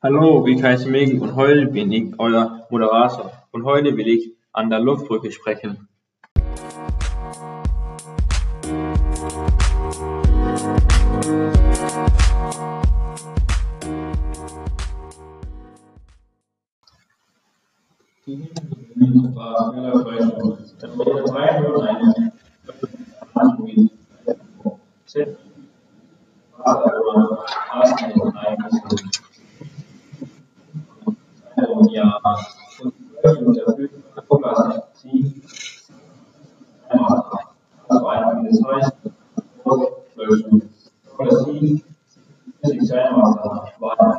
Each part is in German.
Hallo, ich heiße Megan und heute bin ich euer Moderator und heute will ich an der Luftbrücke sprechen. Die war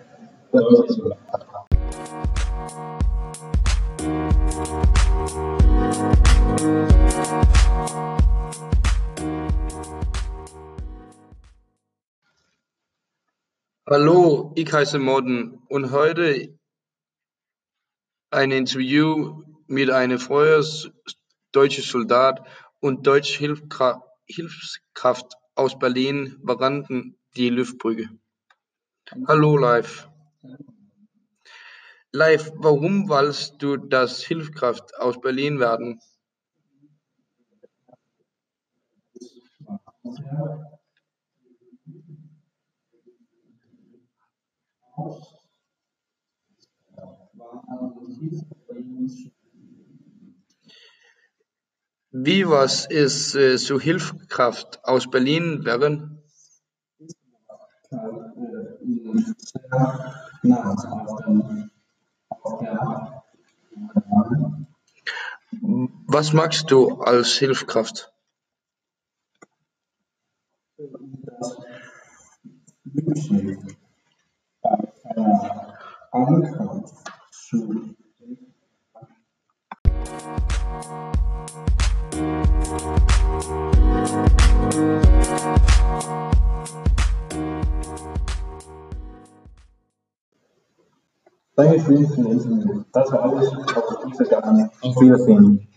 Hallo, ich heiße Morten und heute ein Interview mit einem früheren deutschen Soldat und deutschen Hilfskraft aus Berlin während die Luftbrücke. Hallo Live. Live, warum wolltest du das Hilfskraft aus Berlin werden? Wie was ist äh, so Hilfskraft aus Berlin werden? Was magst du als Hilfskraft? Danke für das Interview. Das war alles, was ich sagen. Auf Wiedersehen.